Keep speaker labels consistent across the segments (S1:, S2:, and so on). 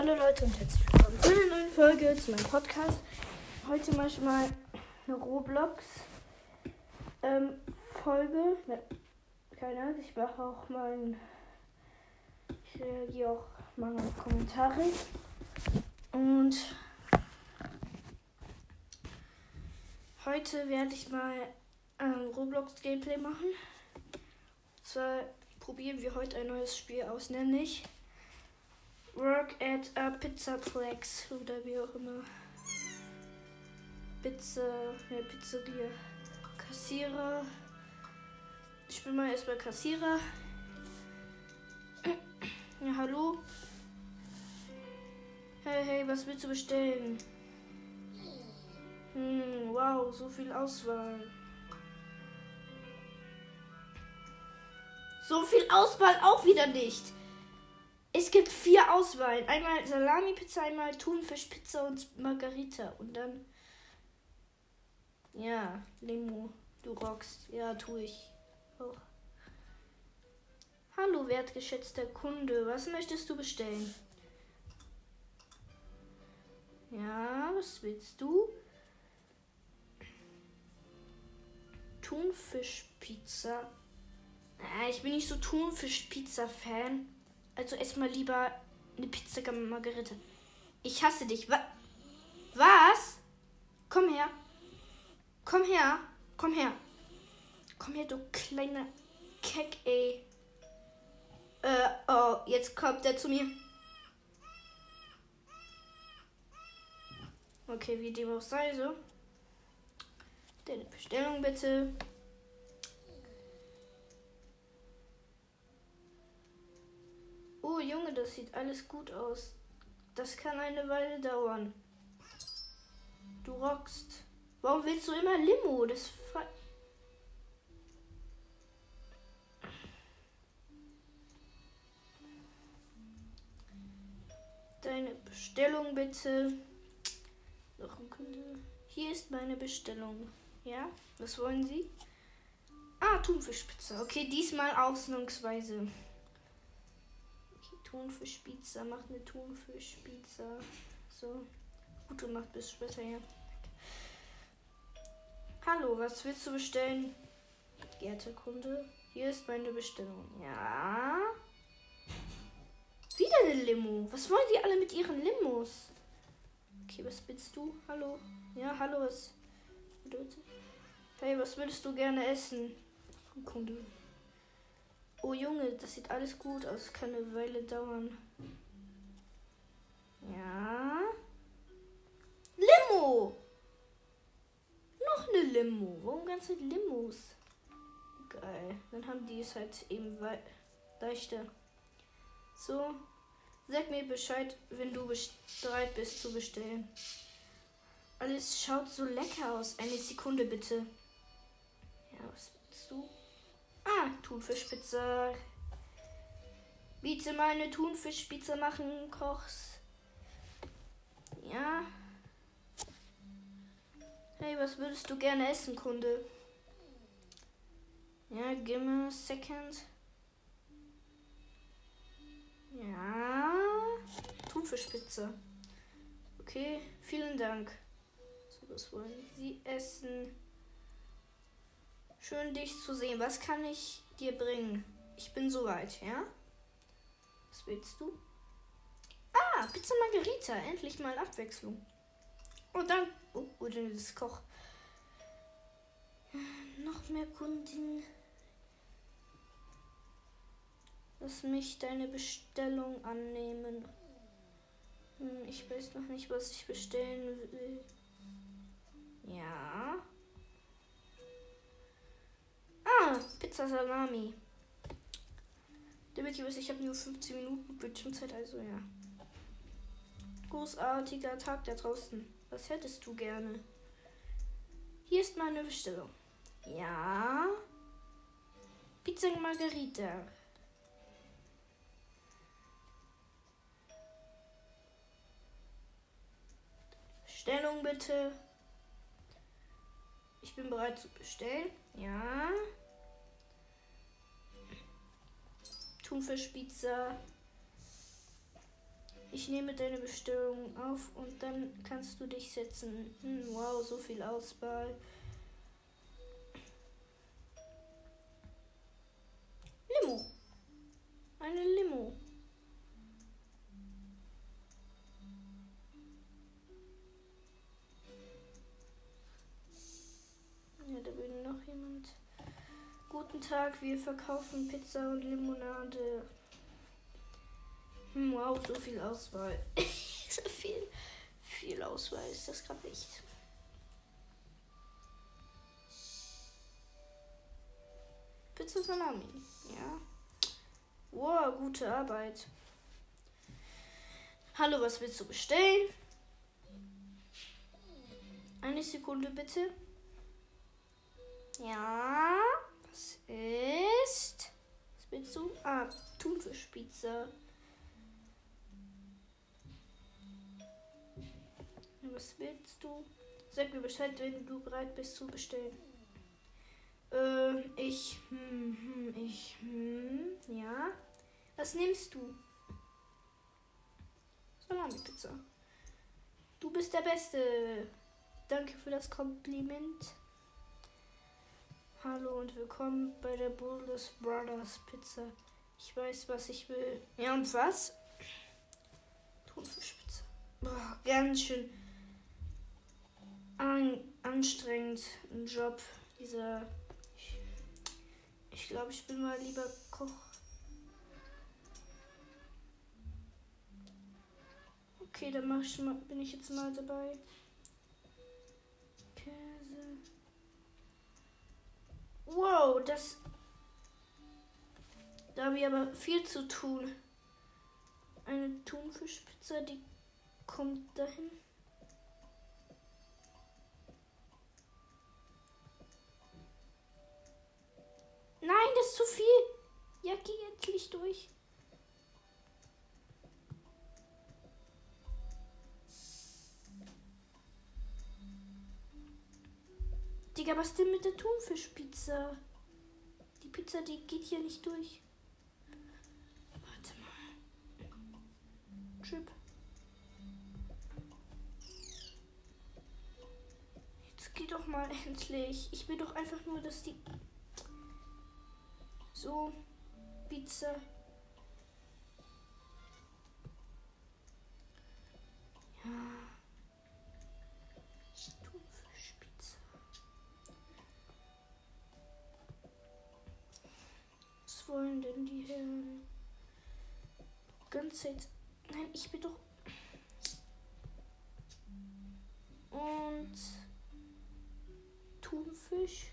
S1: Hallo Leute und herzlich willkommen zu einer neuen Folge zu meinem Podcast. Heute mache ich mal eine Roblox ähm. Ne, keine Ahnung, ich mache auch mal ein, ich reagiere auch mal auf Kommentare. Und heute werde ich mal ein Roblox Gameplay machen. Und zwar probieren wir heute ein neues Spiel aus, nämlich Work at a Pizzaplex oder wie auch immer. Pizza, ja, Pizzeria. Kassierer. Ich bin mal erstmal Kassierer. Ja, hallo. Hey, hey, was willst du bestellen? Hm, wow, so viel Auswahl. So viel Auswahl auch wieder nicht. Es gibt vier Auswahlen. Einmal Salami-Pizza, einmal Thunfischpizza und Margarita. Und dann. Ja, Limo. Du rockst. Ja, tue ich. Auch. Hallo, wertgeschätzter Kunde. Was möchtest du bestellen? Ja, was willst du? Thunfischpizza. Ah, ich bin nicht so Thunfischpizza-Fan. Also erstmal lieber eine Pizza Margarita. Ich hasse dich. Wa was? Komm her. Komm her. Komm her. Komm her, du kleiner Keck, ey. Äh, oh, jetzt kommt er zu mir. Okay, wie dem auch sei so. Deine Bestellung bitte. Oh Junge, das sieht alles gut aus. Das kann eine Weile dauern. Du rockst. Warum willst du immer Limo? Das Deine Bestellung bitte. Noch ein Kunde. Hier ist meine Bestellung. Ja? Was wollen Sie? Ah, Thunfischpizza. Okay, diesmal ausnahmsweise. Thunfischpizza, macht eine Thunfischpizza. So. Gute macht bis später, ja. Hallo, was willst du bestellen? Geehrter Kunde, hier ist meine Bestellung. Ja. Wieder eine Limo. Was wollen die alle mit ihren Limos? Okay, was willst du? Hallo. Ja, hallo, was bedeutet? Hey, was würdest du gerne essen? Kunde. Oh Junge, das sieht alles gut aus. Kann eine Weile dauern. Ja. Limo! Noch eine Limo. Warum ganze Limos? Geil. Dann haben die es halt eben leichter. So. Sag mir Bescheid, wenn du bereit bist zu bestellen. Alles schaut so lecker aus. Eine Sekunde bitte. Ja, was willst du? Ah, Thunfischpizza. Bitte mal eine Thunfischpizza machen, Kochs. Ja. Hey, was würdest du gerne essen, Kunde? Ja, give me a second. Ja. Thunfischpizza. Okay, vielen Dank. So, was wollen Sie essen? Schön, dich zu sehen. Was kann ich dir bringen? Ich bin soweit, ja? Was willst du? Ah, Pizza Margarita. Endlich mal Abwechslung. Oh, danke. Oh, oh, das Koch. Noch mehr Kunden. Lass mich deine Bestellung annehmen. Hm, ich weiß noch nicht, was ich bestellen will. Ja. Ah, Pizza Salami. Damit ihr wisst, ich habe nur 15 Minuten Bildschirmzeit, also ja. Großartiger Tag da draußen. Was hättest du gerne? Hier ist meine Bestellung. Ja. Pizza Margarita. Bestellung bitte. Ich bin bereit zu bestellen. Ja. Thunfischpizza. Ich nehme deine Bestellung auf und dann kannst du dich setzen. Hm, wow, so viel Auswahl. Limo. Eine Limo. Ja, da will noch jemand. Guten Tag, wir verkaufen Pizza und Limonade. Hm, wow, so viel Auswahl. so viel, viel Auswahl ist das gerade nicht. Pizza Salami, ja. Wow, gute Arbeit. Hallo, was willst du bestellen? Eine Sekunde bitte. Ja, was ist? Was willst du? Ah, Thunfischpizza. Was willst du? Sag mir Bescheid, wenn du bereit bist zu bestellen. Äh, ich, hm, hm, ich, hm, ja. Was nimmst du? Salami-Pizza. Du bist der Beste. Danke für das Kompliment. Hallo und willkommen bei der Bulldus Brothers Pizza. Ich weiß, was ich will. Ja, und was? Thunfischpizza. Boah, ganz schön an anstrengend ein Job. Dieser. Ich, ich glaube, ich bin mal lieber Koch. Okay, dann mach ich mal, bin ich jetzt mal dabei. Käse. Wow, das. Da habe ich aber viel zu tun. Eine Thunfischpizza, die kommt dahin. Nein, das ist zu viel. Ja, geh jetzt nicht durch. Digga, was denn mit der Thunfischpizza? Die Pizza, die geht hier nicht durch. Warte mal. Chip. Jetzt geh doch mal endlich. Ich will doch einfach nur, dass die so, Pizza. Zeit. Nein, ich bin doch. Und Thunfisch.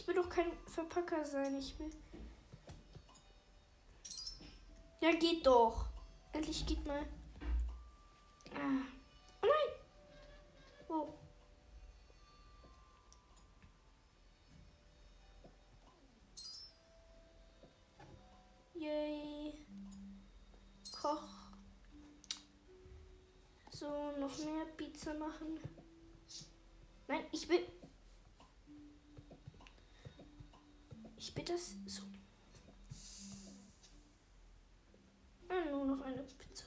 S1: Ich will doch kein Verpacker sein. Ich will. Ja, geht doch. Endlich geht mal. Ah. Oh nein! Oh. Yay. Koch. So, noch mehr Pizza machen. Nein, ich will. Ich will das so. Ah, nur noch eine Pizza.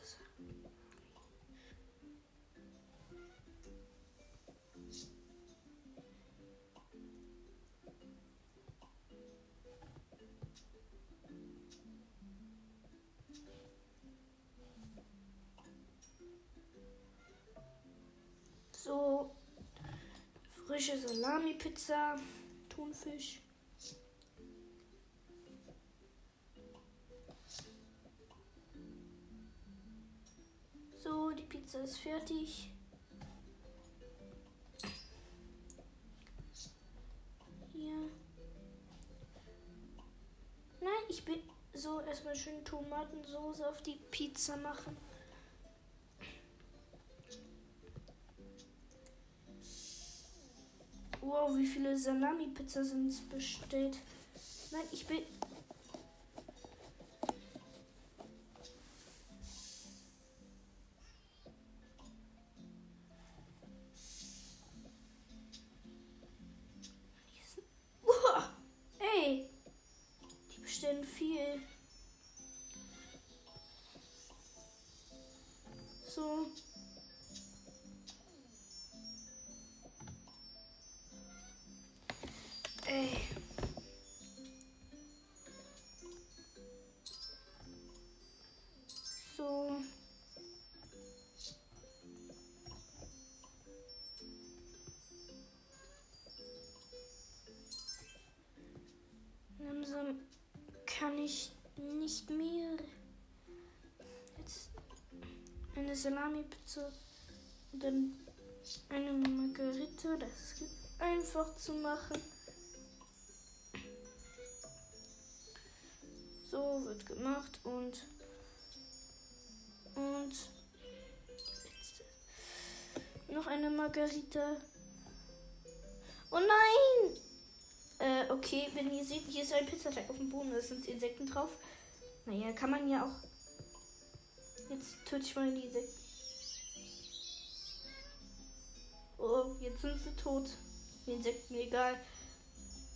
S1: So frische Salami-Pizza, Thunfisch. Die Pizza ist fertig. Hier. Nein, ich will so erstmal schön Tomatensoße auf die Pizza machen. Wow, wie viele Salami-Pizza sind bestellt? Nein, ich bin. So. Ey. So. Langsam kann ich nicht mehr. Jetzt eine Salami-Pizza und dann eine Margarita. Das ist einfach zu machen. So wird gemacht und und noch eine Margarita. Oh nein! Äh, okay, wenn ihr seht, hier ist ein Pizzateig auf dem Boden, da sind Insekten drauf. Naja, kann man ja auch. Jetzt töte ich mal die Insekten. Oh, jetzt sind sie tot. Die Insekten, egal.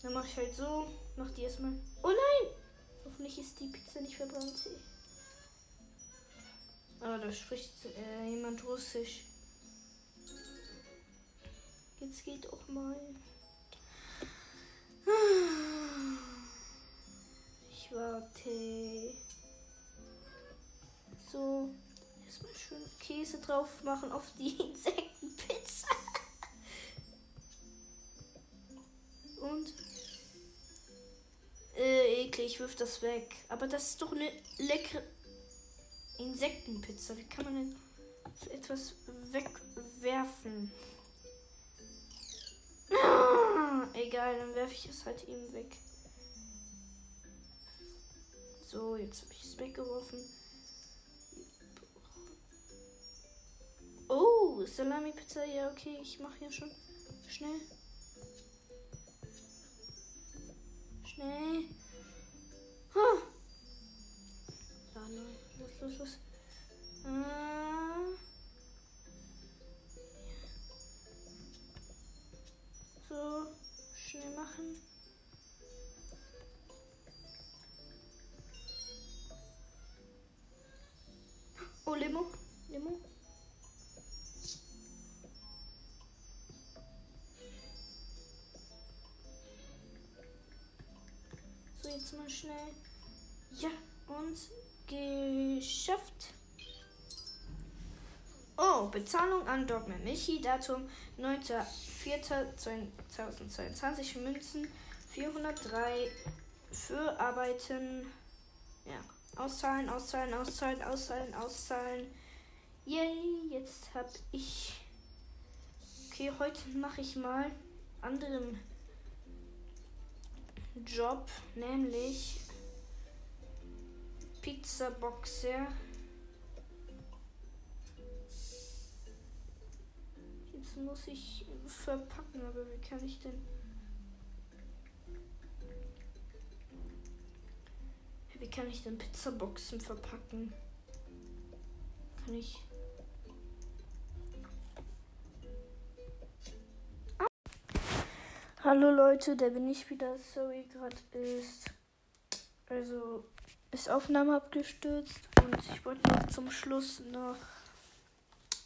S1: Dann mache ich halt so. Mach die erstmal. Oh nein! Hoffentlich ist die Pizza nicht verbrannt. Ah, da spricht äh, jemand Russisch. Jetzt geht auch mal. Drauf machen auf die Insektenpizza. Und äh, eklig, ich wirf das weg. Aber das ist doch eine leckere Insektenpizza. Wie kann man denn so etwas wegwerfen? Ah, egal, dann werfe ich es halt eben weg. So, jetzt habe ich es weggeworfen. Oh, Salami-Pizza. Ja, okay, ich mache ja schon. Schnell. Schnell. Huh. Jetzt mal schnell. Ja, und geschafft. Oh, Bezahlung an Dogma Michi, Datum 9.4.2022, Münzen 403 für Arbeiten. Ja, auszahlen, auszahlen, auszahlen, auszahlen, auszahlen. Yay, jetzt hab ich. Okay, heute mache ich mal anderen Job, nämlich Pizza Boxer. Jetzt muss ich verpacken, aber wie kann ich denn? Wie kann ich denn Pizzaboxen verpacken? Kann ich. Hallo Leute, da bin ich wieder. Sorry, gerade ist. Also ist Aufnahme abgestürzt und ich wollte noch zum Schluss noch.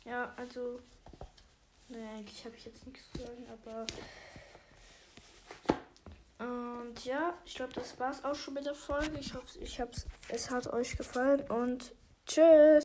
S1: Ja, also. Naja, eigentlich habe ich jetzt nichts zu sagen, aber. Und ja, ich glaube, das war's auch schon mit der Folge. Ich hoffe, ich hab's, es hat euch gefallen und tschüss.